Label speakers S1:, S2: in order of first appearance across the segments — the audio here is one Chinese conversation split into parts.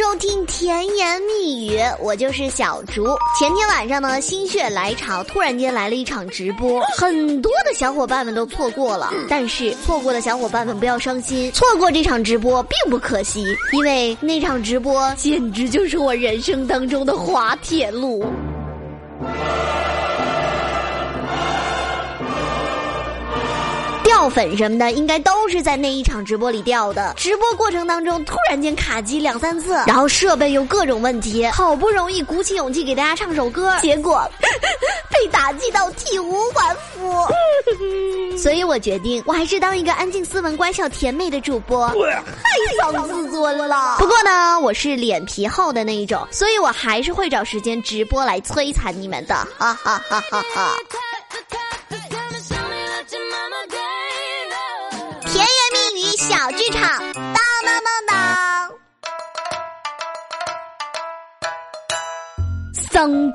S1: 迎收听甜言蜜语，我就是小竹。前天晚上呢，心血来潮，突然间来了一场直播，很多的小伙伴们都错过了。但是错过的小伙伴们不要伤心，错过这场直播并不可惜，因为那场直播简直就是我人生当中的滑铁卢。掉粉什么的，应该都是在那一场直播里掉的。直播过程当中突然间卡机两三次，然后设备又各种问题，好不容易鼓起勇气给大家唱首歌，结果 被打击到体无完肤。所以我决定，我还是当一个安静、斯文、乖巧、甜美的主播，太伤自尊了。不过呢，我是脸皮厚的那一种，所以我还是会找时间直播来摧残你们的，哈哈哈哈哈。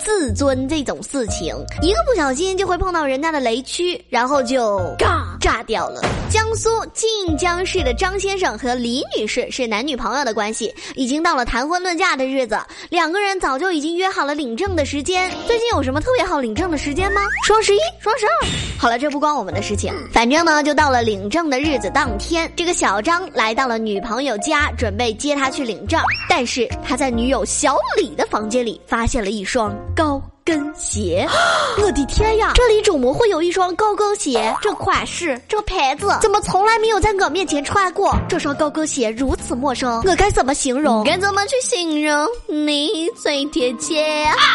S1: 自尊这种事情，一个不小心就会碰到人家的雷区，然后就嘎炸掉了。江苏晋江市的张先生和李女士是男女朋友的关系，已经到了谈婚论嫁的日子，两个人早就已经约好了领证的时间。最近有什么特别好领证的时间吗？双十一、双十二。好了，这不关我们的事情，反正呢，就到了领证的日子当天，这个小张来到了女朋友家，准备接她去领证，但是他在女友小李的房间里发现了一双高。跟鞋，我的天呀！这里怎么会有一双高跟鞋？这款式，这牌子，怎么从来没有在我面前穿过？这双高跟鞋如此陌生，我该怎么形容？该怎么去形容你最贴切？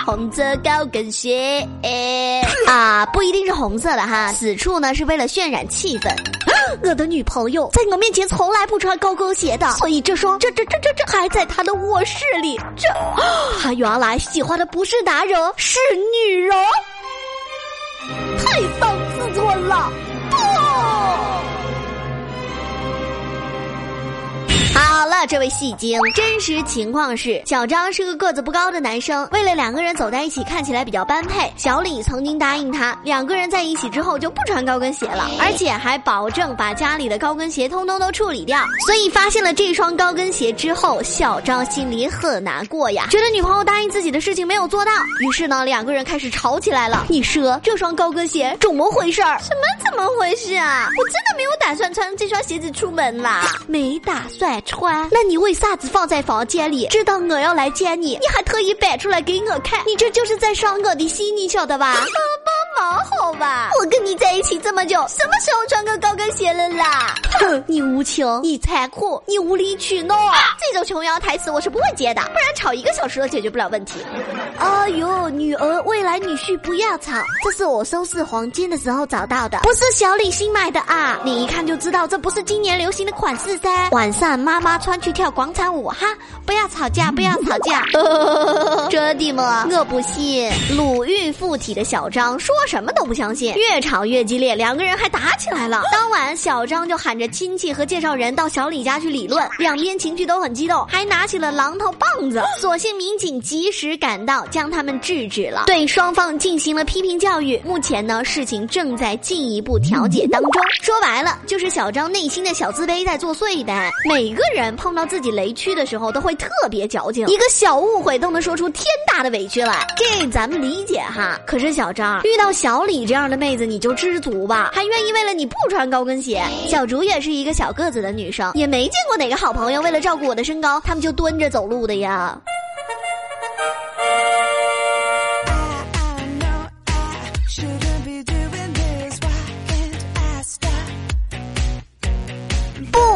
S1: 红色高跟鞋，哎啊，不一定是红色的哈，此处呢是为了渲染气氛。我的女朋友在我面前从来不穿高跟鞋的，所以这双这这这这这还在她的卧室里。这，她原来喜欢的不是男人，是是女人，太伤自尊了。不了，这位戏精，真实情况是，小张是个个子不高的男生，为了两个人走在一起看起来比较般配，小李曾经答应他，两个人在一起之后就不穿高跟鞋了，而且还保证把家里的高跟鞋通通都处理掉。所以发现了这双高跟鞋之后，小张心里很难过呀，觉得女朋友答应自己的事情没有做到，于是呢，两个人开始吵起来了。你说这双高跟鞋怎么回事儿？什么怎么回事啊？我真的没有打算穿这双鞋子出门啦，没打算。穿？那你为啥子放在房间里？知道我要来见你，你还特意摆出来给我看，你这就是在伤我的心，你晓得吧？帮帮忙好吧？我跟你么久，什么时候穿个高跟鞋了啦？哼，你无情，你残酷，你无理取闹，这种琼瑶台词我是不会接的，不然吵一个小时都解决不了问题。哎呦，女儿，未来女婿不要吵，这是我收拾黄金的时候找到的，不是小李新买的啊！你一看就知道这不是今年流行的款式噻。晚上妈妈穿去跳广场舞哈，不要吵架，不要吵架。真的吗？我不信。鲁豫附体的小张说什么都不相信，越吵越激烈，两个人还打起来了。当晚，小张就喊着亲戚和介绍人到小李家去理论，两边情绪都很激动，还拿起了榔头棒子。所幸民警及时赶到，将他们制止了，对双方进行了批评教育。目前呢，事情正在进一步调解当中。说白了，就是小张内心的小自卑在作祟呗。每个人碰到自己雷区的时候，都会特别矫情，一个小误会都能说出天大的委屈来，这咱们理解哈。可是小张遇到小李这样的妹子，你就知足吧，还愿意为了你不穿高跟鞋。小竹也是一个小个子的女生，也没见过哪个好朋友为了照顾我的身高，他们就蹲着走路的呀。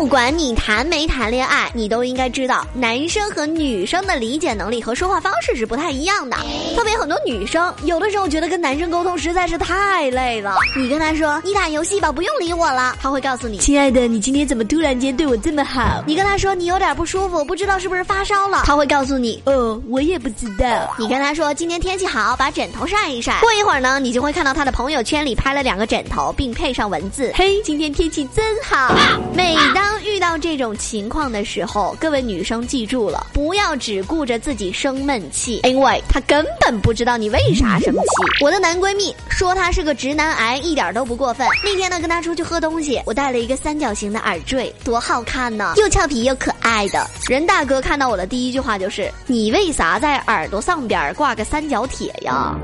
S1: 不管你谈没谈恋爱，你都应该知道，男生和女生的理解能力和说话方式是不太一样的。特别很多女生，有的时候觉得跟男生沟通实在是太累了。你跟他说你打游戏吧，不用理我了，他会告诉你，亲爱的，你今天怎么突然间对我这么好？你跟他说你有点不舒服，不知道是不是发烧了，他会告诉你，哦，我也不知道。你跟他说今天天气好，把枕头晒一晒。过一会儿呢，你就会看到他的朋友圈里拍了两个枕头，并配上文字，嘿，今天天气真好。每当遇到这种情况的时候，各位女生记住了，不要只顾着自己生闷气，因为他根本不知道你为啥生气。我的男闺蜜说他是个直男癌，一点都不过分。那天呢，跟他出去喝东西，我戴了一个三角形的耳坠，多好看呢，又俏皮又可爱的。任大哥看到我的第一句话就是：“你为啥在耳朵上边挂个三角铁呀？”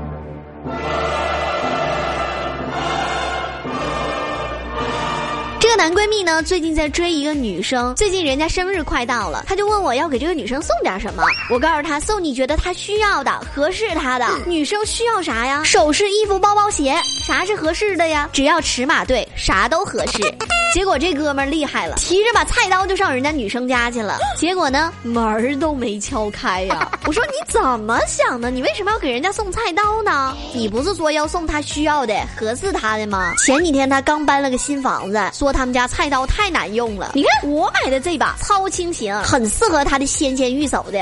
S1: 个男闺蜜呢，最近在追一个女生，最近人家生日快到了，他就问我要给这个女生送点什么。我告诉他，送你觉得她需要的，合适她的。女生需要啥呀？首饰、衣服、包包、鞋，啥是合适的呀？只要尺码对，啥都合适。结果这哥们儿厉害了，提着把菜刀就上人家女生家去了。结果呢，门儿都没敲开呀！我说你怎么想的？你为什么要给人家送菜刀呢？你不是说要送他需要的、合适他的吗？前几天他刚搬了个新房子，说他们家菜刀太难用了。你看我买的这把超轻型，很适合他的纤纤玉手的。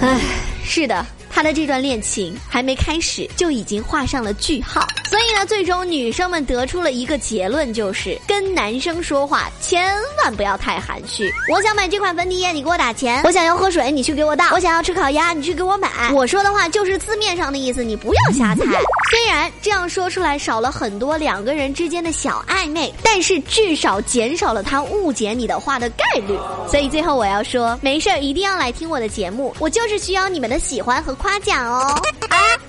S1: 唉，是的。他的这段恋情还没开始，就已经画上了句号。所以呢，最终女生们得出了一个结论，就是跟男生说话千万不要太含蓄。我想买这款粉底液，你给我打钱；我想要喝水，你去给我倒；我想要吃烤鸭，你去给我买。我说的话就是字面上的意思，你不要瞎猜。虽然这样说出来少了很多两个人之间的小暧昧，但是至少减少了他误解你的话的概率。所以最后我要说，没事儿一定要来听我的节目，我就是需要你们的喜欢和。夸奖哦！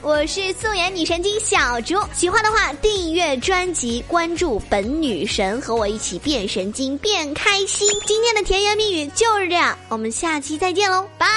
S1: 我是素颜女神经小猪，喜欢的话订阅专辑，关注本女神，和我一起变神经变开心。今天的甜言蜜语就是这样，我们下期再见喽，拜。